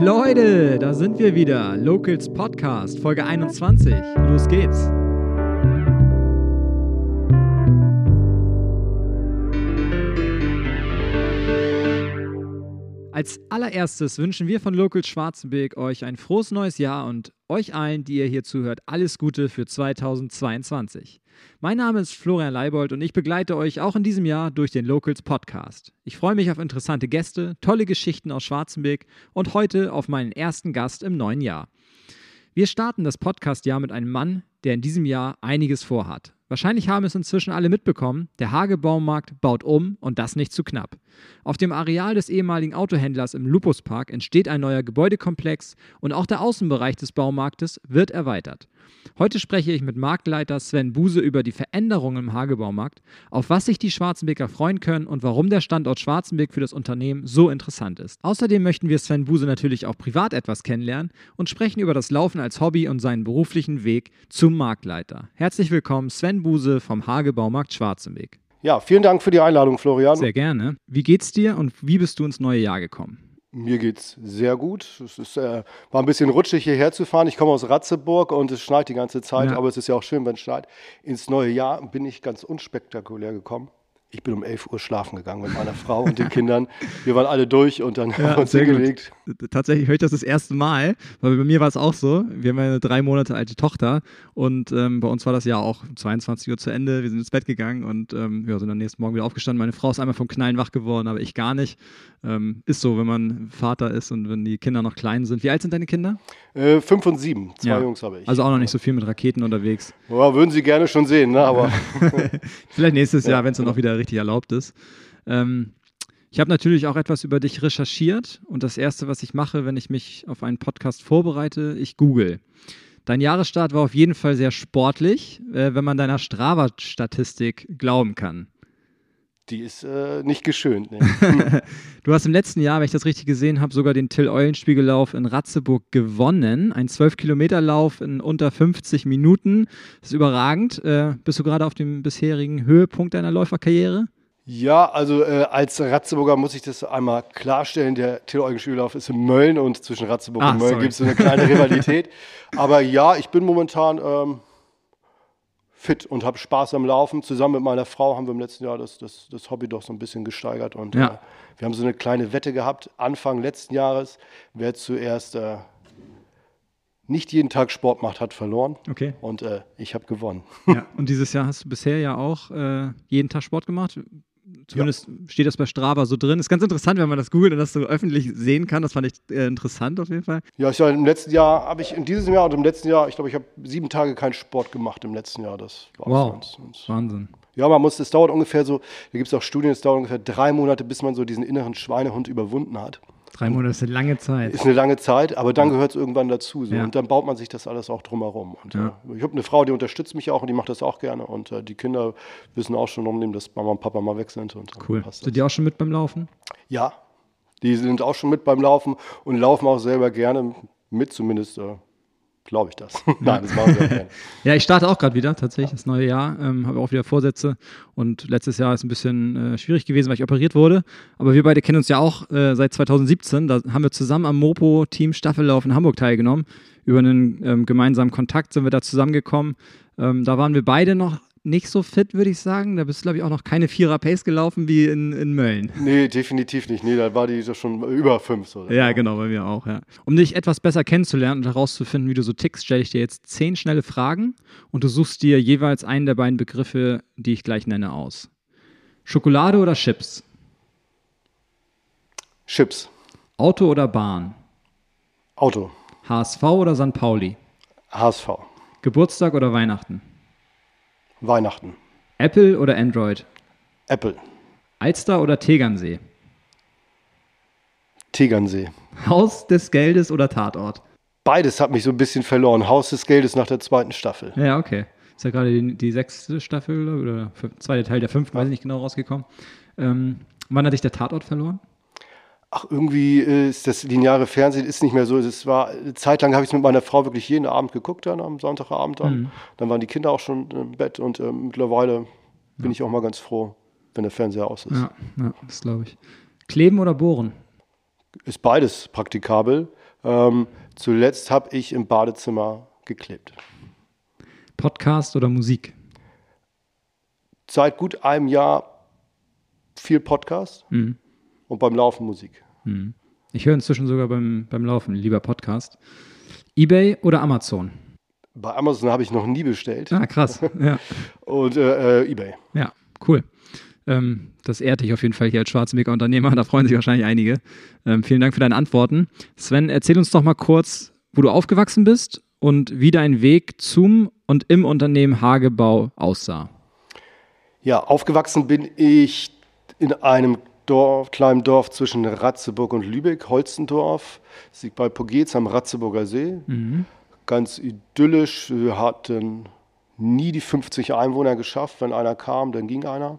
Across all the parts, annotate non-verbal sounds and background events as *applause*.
Leute, da sind wir wieder. Locals Podcast, Folge 21. Los geht's. Als allererstes wünschen wir von Locals Schwarzenberg euch ein frohes neues Jahr und euch allen, die ihr hier zuhört, alles Gute für 2022. Mein Name ist Florian Leibold und ich begleite euch auch in diesem Jahr durch den Locals Podcast. Ich freue mich auf interessante Gäste, tolle Geschichten aus Schwarzenberg und heute auf meinen ersten Gast im neuen Jahr. Wir starten das Podcast-Jahr mit einem Mann, der in diesem Jahr einiges vorhat. Wahrscheinlich haben es inzwischen alle mitbekommen, der Hage Baumarkt baut um und das nicht zu knapp. Auf dem Areal des ehemaligen Autohändlers im Lupuspark entsteht ein neuer Gebäudekomplex und auch der Außenbereich des Baumarktes wird erweitert. Heute spreche ich mit Marktleiter Sven Buse über die Veränderungen im Hagebaumarkt, auf was sich die Schwarzenbeker freuen können und warum der Standort Schwarzenberg für das Unternehmen so interessant ist. Außerdem möchten wir Sven Buse natürlich auch privat etwas kennenlernen und sprechen über das Laufen als Hobby und seinen beruflichen Weg zum Marktleiter. Herzlich willkommen, Sven Buse vom Hagebaumarkt Schwarzenberg. Ja, vielen Dank für die Einladung, Florian. Sehr gerne. Wie geht's dir und wie bist du ins neue Jahr gekommen? Mir geht's sehr gut. Es ist, äh, war ein bisschen rutschig hierher zu fahren. Ich komme aus Ratzeburg und es schneit die ganze Zeit, ja. aber es ist ja auch schön, wenn es schneit. Ins neue Jahr bin ich ganz unspektakulär gekommen. Ich bin um 11 Uhr schlafen gegangen mit meiner Frau und den Kindern. Wir waren alle durch und dann ja, haben wir uns hingelegt. Tatsächlich höre ich das das erste Mal, weil bei mir war es auch so. Wir haben eine drei Monate alte Tochter und ähm, bei uns war das ja auch um 22 Uhr zu Ende. Wir sind ins Bett gegangen und ähm, ja, sind am nächsten Morgen wieder aufgestanden. Meine Frau ist einmal vom Knallen wach geworden, aber ich gar nicht. Ähm, ist so, wenn man Vater ist und wenn die Kinder noch klein sind. Wie alt sind deine Kinder? Äh, fünf und sieben. Zwei ja. Jungs habe ich. Also auch noch nicht so viel mit Raketen unterwegs. Ja, würden Sie gerne schon sehen, ne? aber. *laughs* Vielleicht nächstes Jahr, wenn es dann auch wieder richtig erlaubt ist. Ähm, ich habe natürlich auch etwas über dich recherchiert und das Erste, was ich mache, wenn ich mich auf einen Podcast vorbereite, ich google. Dein Jahresstart war auf jeden Fall sehr sportlich, äh, wenn man deiner Strava-Statistik glauben kann. Die ist äh, nicht geschönt. Nee. *laughs* du hast im letzten Jahr, wenn ich das richtig gesehen habe, sogar den Till-Eulenspiegellauf in Ratzeburg gewonnen. Ein 12-Kilometer-Lauf in unter 50 Minuten. Das ist überragend. Äh, bist du gerade auf dem bisherigen Höhepunkt deiner Läuferkarriere? Ja, also äh, als Ratzeburger muss ich das einmal klarstellen. Der Till-Eugen-Spiegellauf ist in Mölln und zwischen Ratzeburg ah, und Mölln gibt es so eine kleine *laughs* Rivalität. Aber ja, ich bin momentan... Ähm, fit und habe Spaß am Laufen. Zusammen mit meiner Frau haben wir im letzten Jahr das, das, das Hobby doch so ein bisschen gesteigert. Und ja. äh, wir haben so eine kleine Wette gehabt, Anfang letzten Jahres. Wer zuerst äh, nicht jeden Tag Sport macht, hat verloren. Okay. Und äh, ich habe gewonnen. Ja, *laughs* und dieses Jahr hast du bisher ja auch äh, jeden Tag Sport gemacht. Zumindest ja. steht das bei Strava so drin. Ist ganz interessant, wenn man das googelt und das so öffentlich sehen kann. Das fand ich äh, interessant auf jeden Fall. Ja, ich, im letzten Jahr habe ich in diesem Jahr und im letzten Jahr, ich glaube, ich habe sieben Tage keinen Sport gemacht im letzten Jahr. Das war wow. Ganz, ganz Wahnsinn. Ja, man muss, es dauert ungefähr so, da gibt es auch Studien, es dauert ungefähr drei Monate, bis man so diesen inneren Schweinehund überwunden hat. Drei Monate ist eine lange Zeit. Ist eine lange Zeit, aber dann gehört es irgendwann dazu. So. Ja. Und dann baut man sich das alles auch drumherum. Und, ja. äh, ich habe eine Frau, die unterstützt mich auch und die macht das auch gerne. Und äh, die Kinder wissen auch schon umnehmen, dass Mama und Papa mal weg sind. Und, cool. Sind die auch schon mit beim Laufen? Ja, die sind auch schon mit beim Laufen und laufen auch selber gerne mit, zumindest äh, glaube ich das. *laughs* Nein, das machen wir gerne. *laughs* ja, ich starte auch gerade wieder, tatsächlich, das neue Jahr. Ähm, Habe auch wieder Vorsätze. Und letztes Jahr ist ein bisschen äh, schwierig gewesen, weil ich operiert wurde. Aber wir beide kennen uns ja auch äh, seit 2017. Da haben wir zusammen am Mopo-Team Staffellauf in Hamburg teilgenommen. Über einen ähm, gemeinsamen Kontakt sind wir da zusammengekommen. Ähm, da waren wir beide noch nicht so fit, würde ich sagen. Da bist du, glaube ich, auch noch keine Vierer-Pace gelaufen wie in, in Mölln. Nee, definitiv nicht. Nee, da war die schon über fünf. So. Ja, genau, bei mir auch, ja. Um dich etwas besser kennenzulernen und herauszufinden, wie du so tickst, stelle ich dir jetzt zehn schnelle Fragen und du suchst dir jeweils einen der beiden Begriffe, die ich gleich nenne, aus. Schokolade oder Chips? Chips. Auto oder Bahn? Auto. HSV oder St. Pauli? HSV. Geburtstag oder Weihnachten? Weihnachten. Apple oder Android? Apple. Alster oder Tegernsee? Tegernsee. Haus des Geldes oder Tatort? Beides hat mich so ein bisschen verloren. Haus des Geldes nach der zweiten Staffel. Ja, okay. Ist ja gerade die, die sechste Staffel oder zweite Teil der fünften, weiß ich nicht genau, rausgekommen. Ähm, wann hat dich der Tatort verloren? Ach, irgendwie ist das lineare Fernsehen ist nicht mehr so. Es war eine Zeit lang habe ich es mit meiner Frau wirklich jeden Abend geguckt, dann am Sonntagabend dann. Mhm. Dann waren die Kinder auch schon im Bett und äh, mittlerweile bin ich auch mal ganz froh, wenn der Fernseher aus ist. Ja, ja das glaube ich. Kleben oder bohren? Ist beides praktikabel. Ähm, zuletzt habe ich im Badezimmer geklebt. Podcast oder Musik? Seit gut einem Jahr viel Podcast mhm. Und beim Laufen Musik. Mhm. Ich höre inzwischen sogar beim, beim Laufen lieber Podcast. eBay oder Amazon? Bei Amazon habe ich noch nie bestellt. Ah, krass. *laughs* Ja. und äh, eBay. Ja, cool. Ähm, das ehrt dich auf jeden Fall hier als Schwarzenbeker Unternehmer. Da freuen sich wahrscheinlich einige. Ähm, vielen Dank für deine Antworten. Sven, erzähl uns doch mal kurz, wo du aufgewachsen bist und wie dein Weg zum und im Unternehmen Hagebau aussah. Ja, aufgewachsen bin ich in einem Dorf, kleinen Dorf zwischen Ratzeburg und Lübeck, Holzendorf. Das liegt bei Pogetz am Ratzeburger See. Mhm. Ganz idyllisch. Wir hatten nie die 50 Einwohner geschafft. Wenn einer kam, dann ging einer.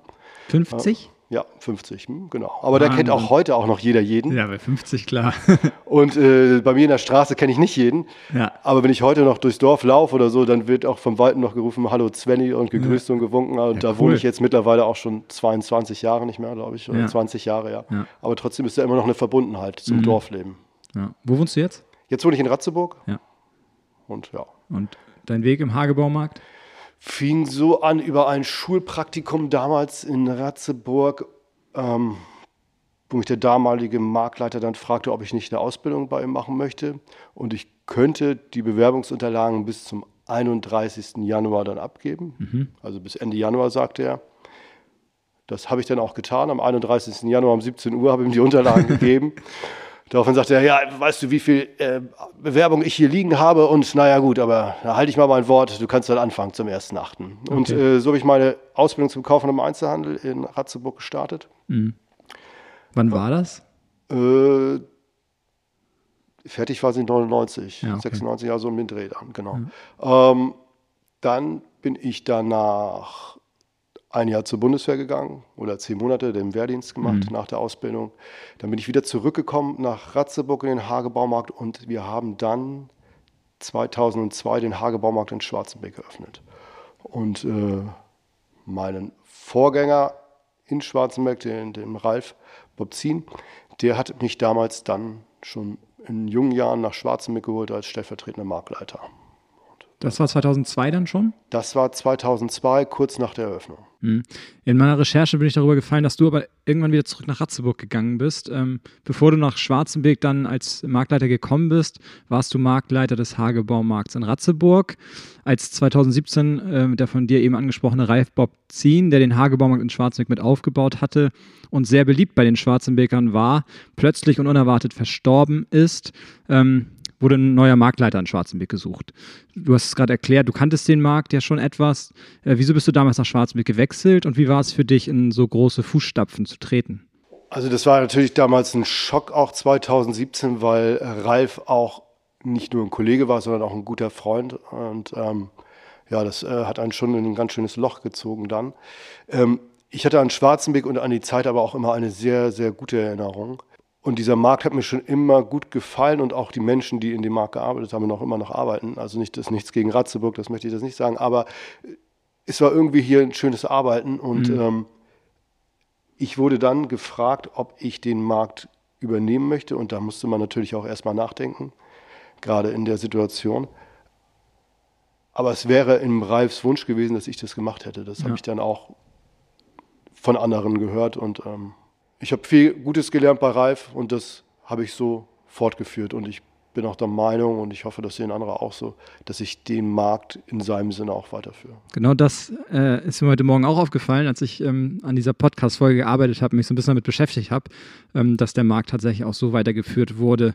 50? Ja, 50, hm, genau. Aber da kennt auch heute auch noch jeder jeden. Ja, bei 50, klar. *laughs* und äh, bei mir in der Straße kenne ich nicht jeden. Ja. Aber wenn ich heute noch durchs Dorf laufe oder so, dann wird auch vom Walten noch gerufen, hallo Svenny und gegrüßt ja. und gewunken. Und ja, da cool. wohne ich jetzt mittlerweile auch schon 22 Jahre nicht mehr, glaube ich. Oder ja. 20 Jahre, ja. Aber trotzdem ist da immer noch eine Verbundenheit zum mhm. Dorfleben. Wo wohnst du jetzt? Jetzt wohne ich in Ratzeburg. Ja. Und ja. Und dein Weg im Hagebaumarkt? Fing so an über ein Schulpraktikum damals in Ratzeburg, ähm, wo mich der damalige Marktleiter dann fragte, ob ich nicht eine Ausbildung bei ihm machen möchte. Und ich könnte die Bewerbungsunterlagen bis zum 31. Januar dann abgeben. Mhm. Also bis Ende Januar, sagte er. Das habe ich dann auch getan. Am 31. Januar um 17 Uhr habe ich ihm die Unterlagen *laughs* gegeben. Daraufhin sagte er, ja, weißt du, wie viel äh, Bewerbung ich hier liegen habe? Und naja, gut, aber da halte ich mal mein Wort, du kannst dann anfangen zum 1.8. Okay. Und äh, so habe ich meine Ausbildung zum Kaufmann im Einzelhandel in Ratzeburg gestartet. Mhm. Wann war das? Äh, fertig war sie 99, ja, okay. 96 Jahre so im Dreh dann, genau. Ja. Ähm, dann bin ich danach ein Jahr zur Bundeswehr gegangen oder zehn Monate den Wehrdienst gemacht mhm. nach der Ausbildung. Dann bin ich wieder zurückgekommen nach Ratzeburg in den Hagebaumarkt und wir haben dann 2002 den Hagebaumarkt in Schwarzenbeck eröffnet. Und äh, meinen Vorgänger in Schwarzenberg, den, den Ralf Bobzin, der hat mich damals dann schon in jungen Jahren nach Schwarzenbeck geholt als stellvertretender Marktleiter. Das war 2002 dann schon? Das war 2002, kurz nach der Eröffnung. Hm. In meiner Recherche bin ich darüber gefallen, dass du aber irgendwann wieder zurück nach Ratzeburg gegangen bist. Ähm, bevor du nach Schwarzenberg dann als Marktleiter gekommen bist, warst du Marktleiter des Hagebaumarkts in Ratzeburg. Als 2017 äh, der von dir eben angesprochene Ralf Bob Zien, der den Hagebaumarkt in Schwarzenberg mit aufgebaut hatte und sehr beliebt bei den Schwarzenbergern war, plötzlich und unerwartet verstorben ist, ähm, wurde ein neuer Marktleiter in Schwarzenberg gesucht. Du hast es gerade erklärt, du kanntest den Markt ja schon etwas. Äh, wieso bist du damals nach Schwarzenberg gewechselt und wie war es für dich, in so große Fußstapfen zu treten? Also das war natürlich damals ein Schock auch 2017, weil Ralf auch nicht nur ein Kollege war, sondern auch ein guter Freund. Und ähm, ja, das äh, hat einen schon in ein ganz schönes Loch gezogen dann. Ähm, ich hatte an Schwarzenberg und an die Zeit aber auch immer eine sehr, sehr gute Erinnerung. Und dieser Markt hat mir schon immer gut gefallen und auch die Menschen, die in dem Markt gearbeitet haben, noch immer noch arbeiten. Also nicht das nichts gegen Ratzeburg, das möchte ich das nicht sagen, aber es war irgendwie hier ein schönes Arbeiten und mhm. ähm, ich wurde dann gefragt, ob ich den Markt übernehmen möchte und da musste man natürlich auch erstmal nachdenken, gerade in der Situation. Aber es wäre im Ralfs Wunsch gewesen, dass ich das gemacht hätte. Das ja. habe ich dann auch von anderen gehört und ähm, ich habe viel Gutes gelernt bei Ralf und das habe ich so fortgeführt. Und ich bin auch der Meinung und ich hoffe, das sehen andere auch so, dass ich den Markt in seinem Sinne auch weiterführe. Genau das äh, ist mir heute Morgen auch aufgefallen, als ich ähm, an dieser Podcast-Folge gearbeitet habe, mich so ein bisschen damit beschäftigt habe, ähm, dass der Markt tatsächlich auch so weitergeführt wurde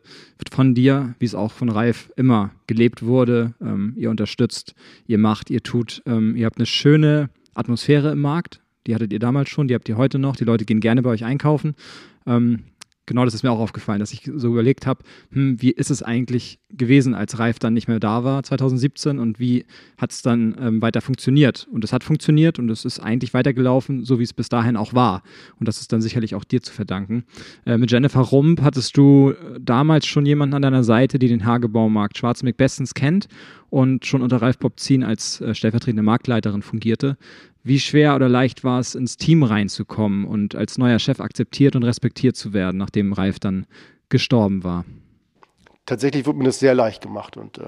von dir, wie es auch von Ralf immer gelebt wurde. Ähm, ihr unterstützt, ihr macht, ihr tut, ähm, ihr habt eine schöne Atmosphäre im Markt. Die hattet ihr damals schon, die habt ihr heute noch. Die Leute gehen gerne bei euch einkaufen. Ähm, genau das ist mir auch aufgefallen, dass ich so überlegt habe, hm, wie ist es eigentlich gewesen, als Reif dann nicht mehr da war 2017 und wie hat es dann ähm, weiter funktioniert? Und es hat funktioniert und es ist eigentlich weitergelaufen, so wie es bis dahin auch war. Und das ist dann sicherlich auch dir zu verdanken. Äh, mit Jennifer Rump hattest du äh, damals schon jemanden an deiner Seite, die den Hagebaumarkt Schwarzenberg bestens kennt und schon unter Ralf Bobzin als äh, stellvertretende Marktleiterin fungierte. Wie schwer oder leicht war es, ins Team reinzukommen und als neuer Chef akzeptiert und respektiert zu werden, nachdem Ralf dann gestorben war? tatsächlich wurde mir das sehr leicht gemacht und äh,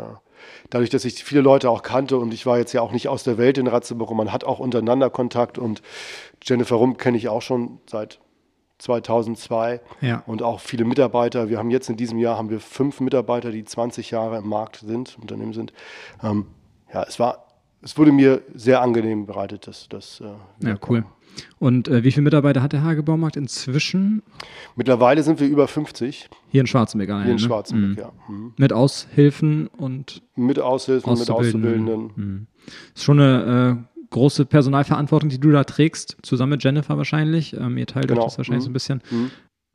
dadurch, dass ich viele Leute auch kannte und ich war jetzt ja auch nicht aus der Welt in Ratzeburg und man hat auch untereinander Kontakt und Jennifer Rump kenne ich auch schon seit 2002 ja. und auch viele Mitarbeiter. Wir haben jetzt in diesem Jahr haben wir fünf Mitarbeiter, die 20 Jahre im Markt sind, Unternehmen sind. Ähm, ja, es war, es wurde mir sehr angenehm bereitet, dass das. Äh, ja, cool. Und äh, wie viele Mitarbeiter hat der Hagebaumarkt inzwischen? Mittlerweile sind wir über 50. Hier in Schwarzenberg, Hier in ne? Schwarzenberg, mhm. ja. Mhm. Mit Aushilfen und. Mit Aushilfen, mit Auszubildenden. Mhm. Ist schon eine äh, große Personalverantwortung, die du da trägst, zusammen mit Jennifer wahrscheinlich. Ähm, ihr teilt genau. euch das wahrscheinlich mhm. so ein bisschen.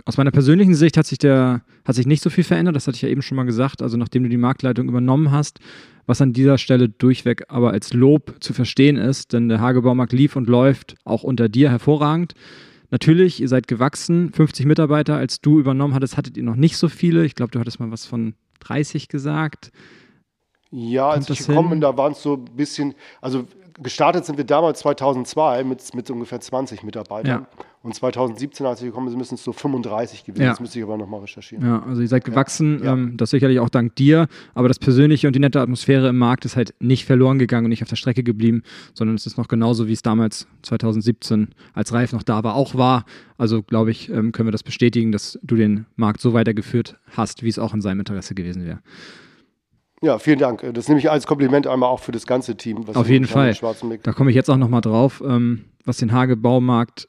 Aus meiner persönlichen Sicht hat sich der, hat sich nicht so viel verändert, das hatte ich ja eben schon mal gesagt. Also nachdem du die Marktleitung übernommen hast, was an dieser Stelle durchweg aber als Lob zu verstehen ist, denn der Hagebaumarkt lief und läuft auch unter dir hervorragend. Natürlich, ihr seid gewachsen, 50 Mitarbeiter, als du übernommen hattest, hattet ihr noch nicht so viele. Ich glaube, du hattest mal was von 30 gesagt. Ja, als ich gekommen bin, da waren es so ein bisschen, also gestartet sind wir damals 2002 mit, mit ungefähr 20 Mitarbeitern. Ja. Und 2017, als wir gekommen sind, müssen es so 35 gewesen. Ja. Das müsste ich aber nochmal recherchieren. Ja, also ihr seid gewachsen, ja. ähm, das sicherlich auch dank dir. Aber das Persönliche und die nette Atmosphäre im Markt ist halt nicht verloren gegangen und nicht auf der Strecke geblieben, sondern es ist noch genauso, wie es damals 2017, als Ralf noch da war, auch war. Also glaube ich, ähm, können wir das bestätigen, dass du den Markt so weitergeführt hast, wie es auch in seinem Interesse gewesen wäre. Ja, vielen Dank. Das nehme ich als Kompliment einmal auch für das ganze Team. Auf jeden Fall. Da komme ich jetzt auch nochmal drauf. Ähm, was den Hagebaumarkt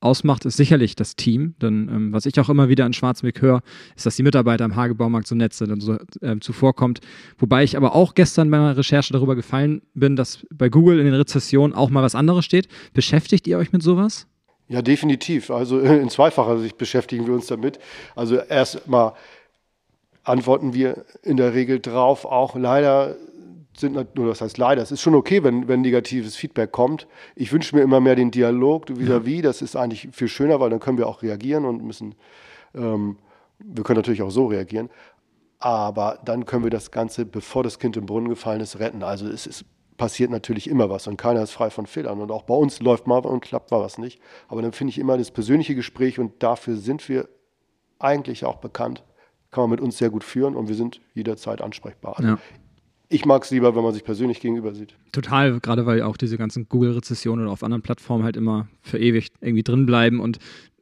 ausmacht, ist sicherlich das Team. Denn ähm, was ich auch immer wieder an Schwarzweg höre, ist, dass die Mitarbeiter am Hagebaumarkt so nett sind und so äh, zuvorkommt. Wobei ich aber auch gestern bei meiner Recherche darüber gefallen bin, dass bei Google in den Rezessionen auch mal was anderes steht. Beschäftigt ihr euch mit sowas? Ja, definitiv. Also in zweifacher Sicht beschäftigen wir uns damit. Also erst mal antworten wir in der Regel drauf. Auch leider sind, nur das heißt leider, es ist schon okay, wenn, wenn negatives Feedback kommt. Ich wünsche mir immer mehr den Dialog vis-à-vis. Das ist eigentlich viel schöner, weil dann können wir auch reagieren und müssen, ähm, wir können natürlich auch so reagieren. Aber dann können wir das Ganze, bevor das Kind im Brunnen gefallen ist, retten. Also es ist, passiert natürlich immer was und keiner ist frei von Fehlern. Und auch bei uns läuft mal und klappt mal was nicht. Aber dann finde ich immer das persönliche Gespräch und dafür sind wir eigentlich auch bekannt kann man mit uns sehr gut führen und wir sind jederzeit ansprechbar. Also ja. Ich mag es lieber, wenn man sich persönlich gegenüber sieht. Total, gerade weil auch diese ganzen Google-Rezessionen oder auf anderen Plattformen halt immer verewigt irgendwie drin bleiben und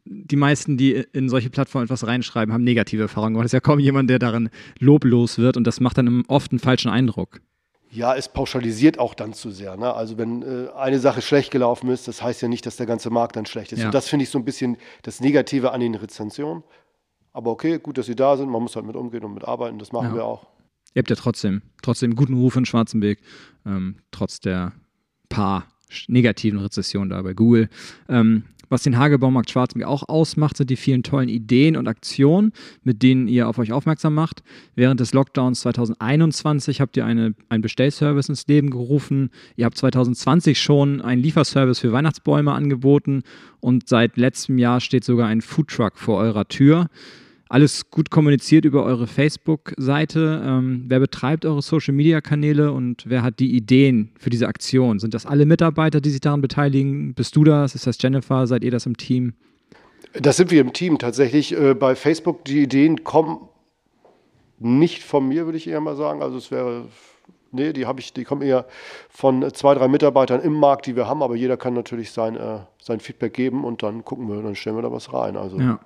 die meisten, die in solche Plattformen etwas reinschreiben, haben negative Erfahrungen. Es ist ja kaum jemand, der darin loblos wird und das macht dann oft einen falschen Eindruck. Ja, es pauschalisiert auch dann zu sehr. Ne? Also wenn äh, eine Sache schlecht gelaufen ist, das heißt ja nicht, dass der ganze Markt dann schlecht ist. Ja. Und das finde ich so ein bisschen das Negative an den Rezensionen. Aber okay, gut, dass sie da sind. Man muss halt mit umgehen und mit arbeiten. Das machen ja. wir auch. Ihr habt ja trotzdem, trotzdem einen guten Ruf in Schwarzenberg, ähm, trotz der paar negativen Rezessionen da bei Google. Ähm, was den Hagebaumarkt Schwarzenberg auch ausmacht, sind die vielen tollen Ideen und Aktionen, mit denen ihr auf euch aufmerksam macht. Während des Lockdowns 2021 habt ihr eine, einen Bestellservice ins Leben gerufen. Ihr habt 2020 schon einen Lieferservice für Weihnachtsbäume angeboten und seit letztem Jahr steht sogar ein Foodtruck vor eurer Tür alles gut kommuniziert über eure Facebook-Seite. Ähm, wer betreibt eure Social-Media-Kanäle und wer hat die Ideen für diese Aktion? Sind das alle Mitarbeiter, die sich daran beteiligen? Bist du das? Ist das Jennifer? Seid ihr das im Team? Das sind wir im Team tatsächlich. Äh, bei Facebook, die Ideen kommen nicht von mir, würde ich eher mal sagen. Also es wäre Nee, die habe ich, die kommen eher von zwei, drei Mitarbeitern im Markt, die wir haben, aber jeder kann natürlich sein, äh, sein Feedback geben und dann gucken wir, dann stellen wir da was rein. Also ja.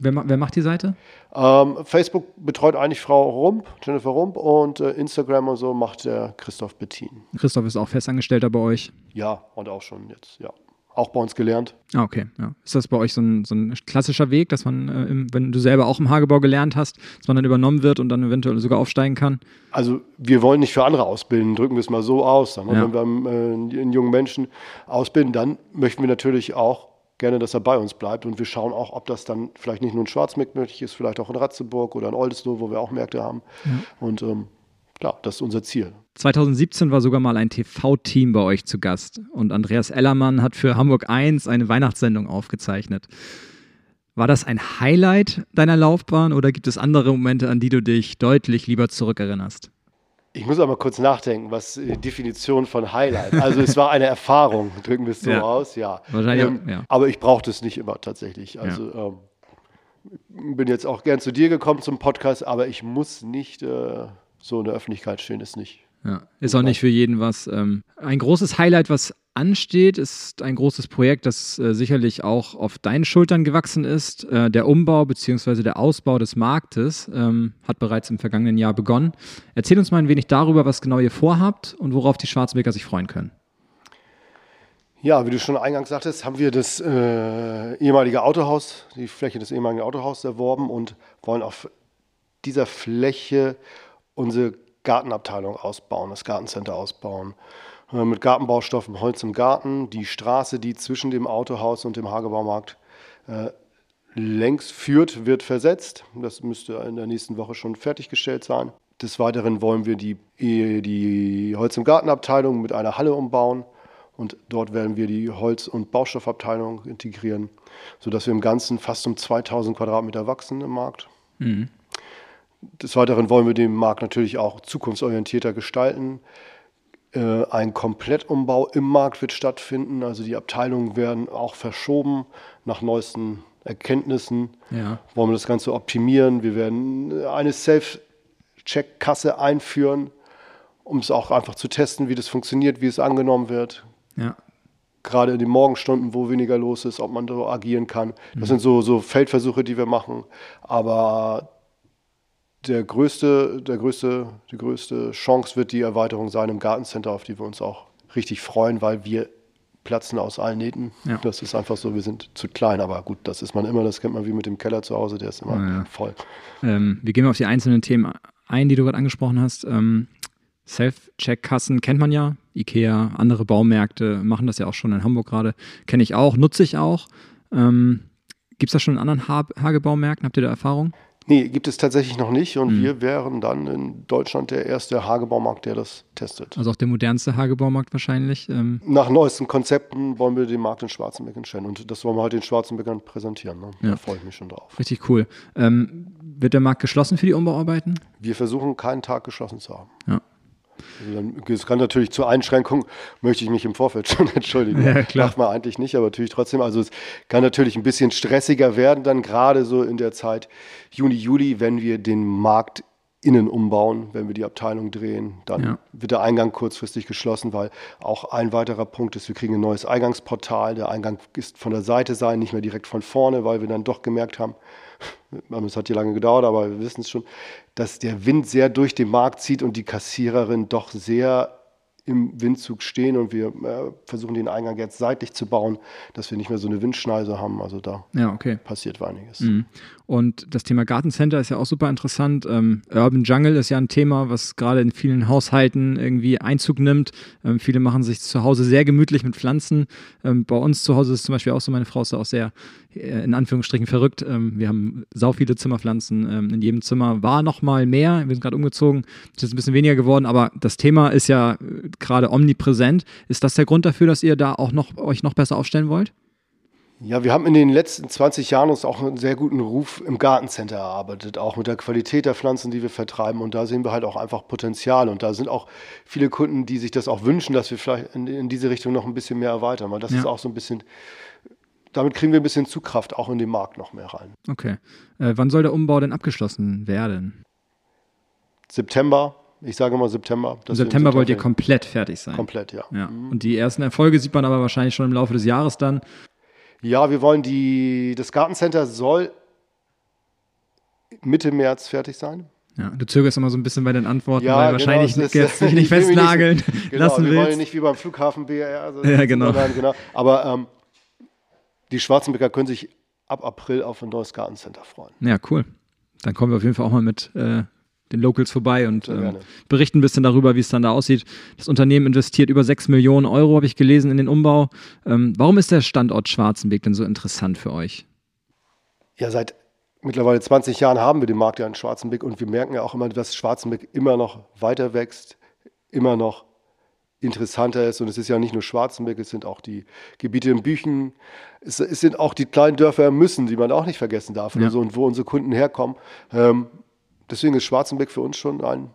Wer, wer macht die Seite? Ähm, Facebook betreut eigentlich Frau Rump, Jennifer Rump und äh, Instagram und so macht der Christoph Bettin. Christoph ist auch Festangestellter bei euch? Ja, und auch schon jetzt, ja. Auch bei uns gelernt. Ah, okay. Ja. Ist das bei euch so ein, so ein klassischer Weg, dass man, äh, im, wenn du selber auch im Hagebau gelernt hast, dass man dann übernommen wird und dann eventuell sogar aufsteigen kann? Also wir wollen nicht für andere ausbilden, drücken wir es mal so aus. Ja. Wenn wir einen, äh, einen jungen Menschen ausbilden, dann möchten wir natürlich auch gerne, dass er bei uns bleibt. Und wir schauen auch, ob das dann vielleicht nicht nur in Schwarzmeck möglich ist, vielleicht auch in Ratzeburg oder in Oldesloe, wo wir auch Märkte haben. Ja. Und ähm, klar, das ist unser Ziel. 2017 war sogar mal ein TV-Team bei euch zu Gast und Andreas Ellermann hat für Hamburg 1 eine Weihnachtssendung aufgezeichnet. War das ein Highlight deiner Laufbahn oder gibt es andere Momente, an die du dich deutlich lieber zurückerinnerst? Ich muss aber kurz nachdenken, was die Definition von Highlight. Also es war eine *laughs* Erfahrung, drücken wir es so ja. aus, ja. Wahrscheinlich, ähm, ja. Aber ich brauchte es nicht immer tatsächlich. Also ja. ähm, bin jetzt auch gern zu dir gekommen zum Podcast, aber ich muss nicht äh, so in der Öffentlichkeit stehen, ist nicht. Ja, ist auch nicht für jeden was. Ähm, ein großes Highlight, was ansteht, ist ein großes Projekt, das äh, sicherlich auch auf deinen Schultern gewachsen ist. Äh, der Umbau bzw. der Ausbau des Marktes ähm, hat bereits im vergangenen Jahr begonnen. Erzähl uns mal ein wenig darüber, was genau ihr vorhabt und worauf die Schwarzenbeker sich freuen können. Ja, wie du schon eingangs sagtest, haben wir das äh, ehemalige Autohaus, die Fläche des ehemaligen Autohauses erworben und wollen auf dieser Fläche unsere Gartenabteilung ausbauen, das Gartencenter ausbauen. Äh, mit Gartenbaustoffen, Holz im Garten, die Straße, die zwischen dem Autohaus und dem Hagebaumarkt äh, längs führt, wird versetzt. Das müsste in der nächsten Woche schon fertiggestellt sein. Des Weiteren wollen wir die, die Holz im Gartenabteilung mit einer Halle umbauen und dort werden wir die Holz- und Baustoffabteilung integrieren, sodass wir im Ganzen fast um 2000 Quadratmeter wachsen im Markt. Mhm. Des Weiteren wollen wir den Markt natürlich auch zukunftsorientierter gestalten. Äh, ein Komplettumbau im Markt wird stattfinden. Also die Abteilungen werden auch verschoben nach neuesten Erkenntnissen. Ja. Wollen wir das Ganze optimieren. Wir werden eine Self-Check-Kasse einführen, um es auch einfach zu testen, wie das funktioniert, wie es angenommen wird. Ja. Gerade in den Morgenstunden, wo weniger los ist, ob man so agieren kann. Das mhm. sind so, so Feldversuche, die wir machen. Aber der größte, der größte, die größte Chance wird die Erweiterung sein im Gartencenter, auf die wir uns auch richtig freuen, weil wir platzen aus allen Nähten. Ja. Das ist einfach so, wir sind zu klein, aber gut, das ist man immer, das kennt man wie mit dem Keller zu Hause, der ist immer ja, ja. voll. Ähm, wir gehen auf die einzelnen Themen ein, die du gerade angesprochen hast. Ähm, Self-Check-Kassen kennt man ja. Ikea, andere Baumärkte machen das ja auch schon in Hamburg gerade. Kenne ich auch, nutze ich auch. Ähm, Gibt es da schon in anderen ha Hagebaumärkten? Habt ihr da Erfahrung? Nee, gibt es tatsächlich noch nicht und mhm. wir wären dann in Deutschland der erste Hagebaumarkt, der das testet. Also auch der modernste Hagebaumarkt wahrscheinlich? Ähm. Nach neuesten Konzepten wollen wir den Markt in Schwarzenberg entstellen und das wollen wir halt den Schwarzenbergern präsentieren. Ne? Ja. Da freue ich mich schon drauf. Richtig cool. Ähm, wird der Markt geschlossen für die Umbauarbeiten? Wir versuchen keinen Tag geschlossen zu haben. Ja. Es kann natürlich zur Einschränkung, möchte ich mich im Vorfeld *laughs* schon entschuldigen. Ja, klar. Macht man eigentlich nicht, aber natürlich trotzdem. Also es kann natürlich ein bisschen stressiger werden, dann gerade so in der Zeit Juni, Juli, wenn wir den Markt innen umbauen, wenn wir die Abteilung drehen, dann ja. wird der Eingang kurzfristig geschlossen, weil auch ein weiterer Punkt ist, wir kriegen ein neues Eingangsportal. Der Eingang ist von der Seite sein, nicht mehr direkt von vorne, weil wir dann doch gemerkt haben, es hat hier lange gedauert, aber wir wissen es schon, dass der Wind sehr durch den Markt zieht und die Kassiererin doch sehr im Windzug stehen und wir äh, versuchen den Eingang jetzt seitlich zu bauen, dass wir nicht mehr so eine Windschneise haben. Also da ja, okay. passiert einiges. Mhm. Und das Thema Gartencenter ist ja auch super interessant. Ähm, Urban Jungle ist ja ein Thema, was gerade in vielen Haushalten irgendwie Einzug nimmt. Ähm, viele machen sich zu Hause sehr gemütlich mit Pflanzen. Ähm, bei uns zu Hause ist zum Beispiel auch so, meine Frau ist da auch sehr äh, in Anführungsstrichen verrückt. Ähm, wir haben sau viele Zimmerpflanzen. Ähm, in jedem Zimmer war noch mal mehr. Wir sind gerade umgezogen. Es ist ein bisschen weniger geworden, aber das Thema ist ja äh, gerade omnipräsent. Ist das der Grund dafür, dass ihr da auch noch euch noch besser aufstellen wollt? Ja, wir haben in den letzten 20 Jahren uns auch einen sehr guten Ruf im Gartencenter erarbeitet, auch mit der Qualität der Pflanzen, die wir vertreiben. Und da sehen wir halt auch einfach Potenzial. Und da sind auch viele Kunden, die sich das auch wünschen, dass wir vielleicht in, in diese Richtung noch ein bisschen mehr erweitern, weil das ja. ist auch so ein bisschen, damit kriegen wir ein bisschen Zugkraft auch in den Markt noch mehr rein. Okay. Äh, wann soll der Umbau denn abgeschlossen werden? September. Ich sage mal September. Im September wollt ihr komplett fertig sein. Komplett, ja. ja. Mhm. Und die ersten Erfolge sieht man aber wahrscheinlich schon im Laufe des Jahres dann. Ja, wir wollen die, das Gartencenter soll Mitte März fertig sein. Ja, du zögerst immer so ein bisschen bei den Antworten, ja, weil genau, wahrscheinlich ist, jetzt *laughs* dich nicht festnageln nicht, genau, lassen wir willst. wollen nicht wie beim Flughafen BR. Also ja, genau. Dann, genau. Aber ähm, die Schwarzenbecker können sich ab April auf ein neues Gartencenter freuen. Ja, cool. Dann kommen wir auf jeden Fall auch mal mit äh, den Locals vorbei und ähm, berichten ein bisschen darüber, wie es dann da aussieht. Das Unternehmen investiert über 6 Millionen Euro, habe ich gelesen, in den Umbau. Ähm, warum ist der Standort Schwarzenbeck denn so interessant für euch? Ja, seit mittlerweile 20 Jahren haben wir den Markt ja in Schwarzenbeck und wir merken ja auch immer, dass Schwarzenbeck immer noch weiter wächst, immer noch interessanter ist. Und es ist ja nicht nur Schwarzenbeck, es sind auch die Gebiete in Büchen, es, es sind auch die kleinen Dörfer Müssen, die man auch nicht vergessen darf, ja. und, so, und wo unsere Kunden herkommen. Ähm, deswegen ist Schwarzenbeck für uns schon ein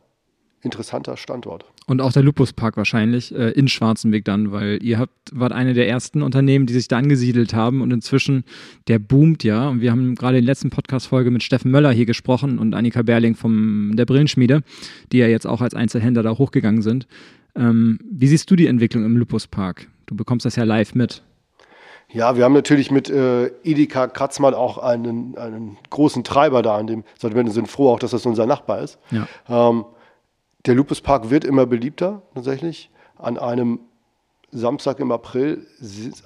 interessanter Standort. Und auch der Lupus Park wahrscheinlich äh, in Schwarzenberg dann, weil ihr habt, wart eine der ersten Unternehmen, die sich da angesiedelt haben und inzwischen, der boomt ja. Und wir haben gerade in der letzten Podcast-Folge mit Steffen Möller hier gesprochen und Annika Berling von der Brillenschmiede, die ja jetzt auch als Einzelhändler da hochgegangen sind. Ähm, wie siehst du die Entwicklung im Lupus Park? Du bekommst das ja live mit. Ja, wir haben natürlich mit äh, Edeka Kratzmann auch einen, einen großen Treiber da in dem Wir sind froh auch, dass das unser Nachbar ist. Ja. Ähm, der Lupus Park wird immer beliebter tatsächlich. An einem Samstag im April,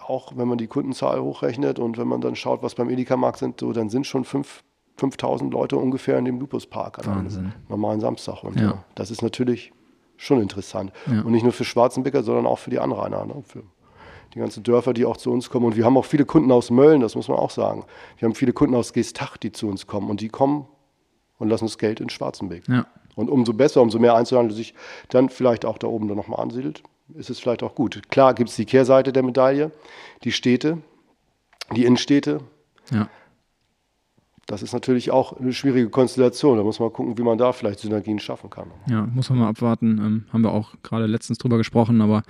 auch wenn man die Kundenzahl hochrechnet und wenn man dann schaut, was beim Edeka-Markt sind, so, dann sind schon 5000 Leute ungefähr in dem Lupus Park an einem normalen Samstag. Und ja. ja. das ist natürlich schon interessant. Ja. Und nicht nur für Schwarzenbecker, sondern auch für die Anrainer. Ne? Für die ganzen Dörfer, die auch zu uns kommen. Und wir haben auch viele Kunden aus Mölln, das muss man auch sagen. Wir haben viele Kunden aus Geestach, die zu uns kommen. Und die kommen und lassen das Geld in Schwarzenbeck. Ja. Und umso besser, umso mehr Einzelhandel sich dann vielleicht auch da oben dann nochmal ansiedelt, ist es vielleicht auch gut. Klar gibt es die Kehrseite der Medaille, die Städte, die Innenstädte. Ja. Das ist natürlich auch eine schwierige Konstellation. Da muss man gucken, wie man da vielleicht Synergien schaffen kann. Ja, muss man mal abwarten. Ähm, haben wir auch gerade letztens drüber gesprochen, aber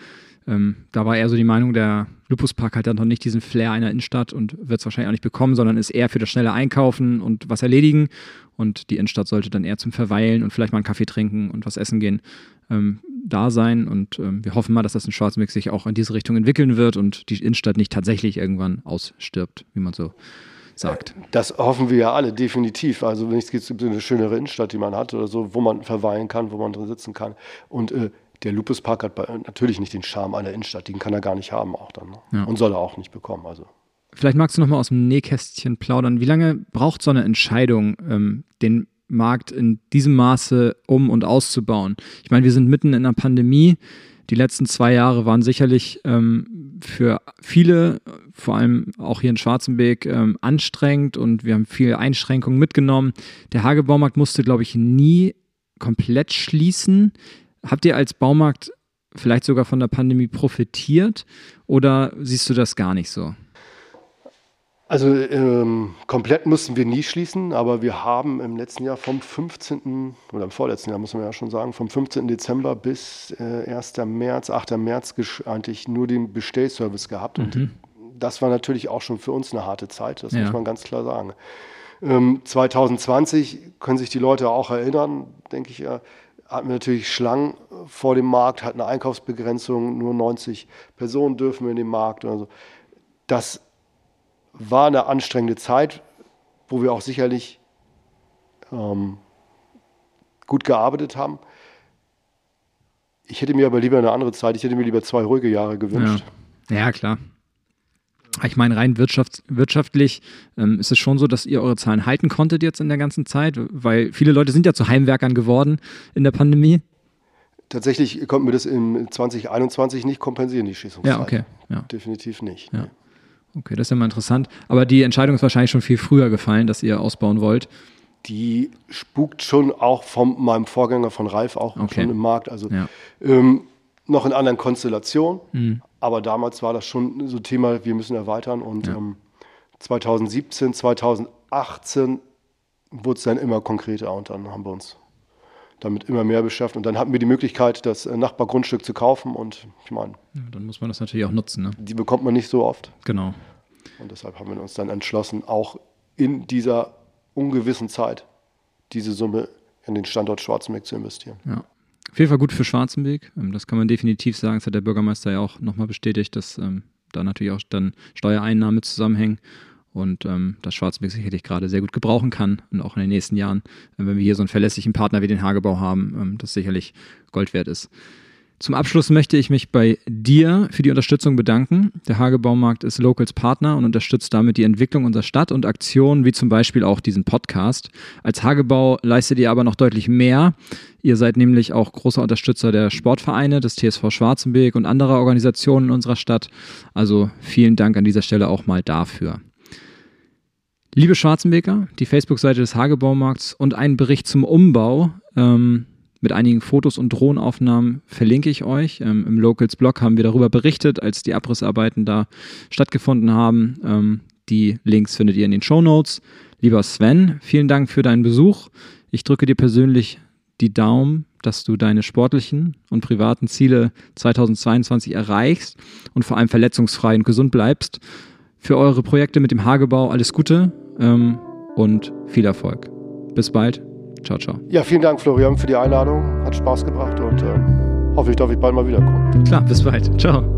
ähm, da war eher so die Meinung, der Lupus Park hat dann noch nicht diesen Flair einer Innenstadt und wird es wahrscheinlich auch nicht bekommen, sondern ist eher für das schnelle Einkaufen und was erledigen. Und die Innenstadt sollte dann eher zum Verweilen und vielleicht mal einen Kaffee trinken und was essen gehen ähm, da sein. Und ähm, wir hoffen mal, dass das in Schwarzmeck sich auch in diese Richtung entwickeln wird und die Innenstadt nicht tatsächlich irgendwann ausstirbt, wie man so sagt. Das hoffen wir ja alle, definitiv. Also wenn es gibt eine schönere Innenstadt, die man hat oder so, wo man verweilen kann, wo man drin sitzen kann. Und äh, der Lupus Park hat natürlich nicht den Charme einer Innenstadt, den kann er gar nicht haben auch dann. Ne? Ja. Und soll er auch nicht bekommen. Also. Vielleicht magst du noch mal aus dem Nähkästchen plaudern. Wie lange braucht so eine Entscheidung, ähm, den Markt in diesem Maße um- und auszubauen? Ich meine, wir sind mitten in einer Pandemie. Die letzten zwei Jahre waren sicherlich ähm, für viele, vor allem auch hier in Schwarzenberg, ähm, anstrengend und wir haben viele Einschränkungen mitgenommen. Der Hagebaumarkt musste, glaube ich, nie komplett schließen. Habt ihr als Baumarkt vielleicht sogar von der Pandemie profitiert oder siehst du das gar nicht so? Also ähm, komplett mussten wir nie schließen, aber wir haben im letzten Jahr vom 15. oder im vorletzten Jahr muss man ja schon sagen, vom 15. Dezember bis äh, 1. März, 8. März eigentlich nur den Bestellservice gehabt. Mhm. Und das war natürlich auch schon für uns eine harte Zeit, das ja. muss man ganz klar sagen. Ähm, 2020 können sich die Leute auch erinnern, denke ich ja, hatten wir natürlich Schlangen vor dem Markt, hatten eine Einkaufsbegrenzung, nur 90 Personen dürfen in den Markt. Also das war eine anstrengende Zeit, wo wir auch sicherlich ähm, gut gearbeitet haben. Ich hätte mir aber lieber eine andere Zeit, ich hätte mir lieber zwei ruhige Jahre gewünscht. Ja, ja klar. Ich meine, rein wirtschaft, wirtschaftlich ähm, ist es schon so, dass ihr eure Zahlen halten konntet jetzt in der ganzen Zeit, weil viele Leute sind ja zu Heimwerkern geworden in der Pandemie. Tatsächlich konnten wir das in 2021 nicht kompensieren, die Schießungszeit. Ja, okay. Ja. Definitiv nicht. Ja. Okay, das ist ja mal interessant. Aber die Entscheidung ist wahrscheinlich schon viel früher gefallen, dass ihr ausbauen wollt. Die spukt schon auch von meinem Vorgänger von Ralf auch okay. schon im Markt. Also ja. ähm, noch in anderen Konstellationen. Mhm. Aber damals war das schon so ein Thema, wir müssen erweitern. Und ja. ähm, 2017, 2018 wurde es dann immer konkreter und dann haben wir uns damit immer mehr beschäftigt. Und dann hatten wir die Möglichkeit, das äh, Nachbargrundstück zu kaufen. Und ich meine. Ja, dann muss man das natürlich auch nutzen. Ne? Die bekommt man nicht so oft. Genau. Und deshalb haben wir uns dann entschlossen, auch in dieser ungewissen Zeit diese Summe in den Standort Schwarzenberg zu investieren. Ja. Auf jeden Fall gut für Schwarzenberg. Ähm, das kann man definitiv sagen. Das hat der Bürgermeister ja auch nochmal bestätigt, dass ähm, da natürlich auch dann Steuereinnahmen zusammenhängen und ähm, das Schwarzenberg sicherlich gerade sehr gut gebrauchen kann und auch in den nächsten Jahren, äh, wenn wir hier so einen verlässlichen Partner wie den Hagebau haben, ähm, das sicherlich Gold wert ist. Zum Abschluss möchte ich mich bei dir für die Unterstützung bedanken. Der Hagebaumarkt ist Locals Partner und unterstützt damit die Entwicklung unserer Stadt und Aktionen wie zum Beispiel auch diesen Podcast. Als Hagebau leistet ihr aber noch deutlich mehr. Ihr seid nämlich auch großer Unterstützer der Sportvereine, des TSV Schwarzenberg und anderer Organisationen in unserer Stadt. Also vielen Dank an dieser Stelle auch mal dafür. Liebe Schwarzenbeker, die Facebook-Seite des Hagebaumarkts und einen Bericht zum Umbau ähm, mit einigen Fotos und Drohnenaufnahmen verlinke ich euch. Ähm, Im Locals-Blog haben wir darüber berichtet, als die Abrissarbeiten da stattgefunden haben. Ähm, die Links findet ihr in den Show Notes. Lieber Sven, vielen Dank für deinen Besuch. Ich drücke dir persönlich die Daumen dass du deine sportlichen und privaten Ziele 2022 erreichst und vor allem verletzungsfrei und gesund bleibst. Für eure Projekte mit dem Hagebau alles Gute ähm, und viel Erfolg. Bis bald. Ciao, ciao. Ja, vielen Dank, Florian, für die Einladung. Hat Spaß gebracht und äh, hoffe, ich darf ich bald mal wiederkommen. Klar, bis bald. Ciao.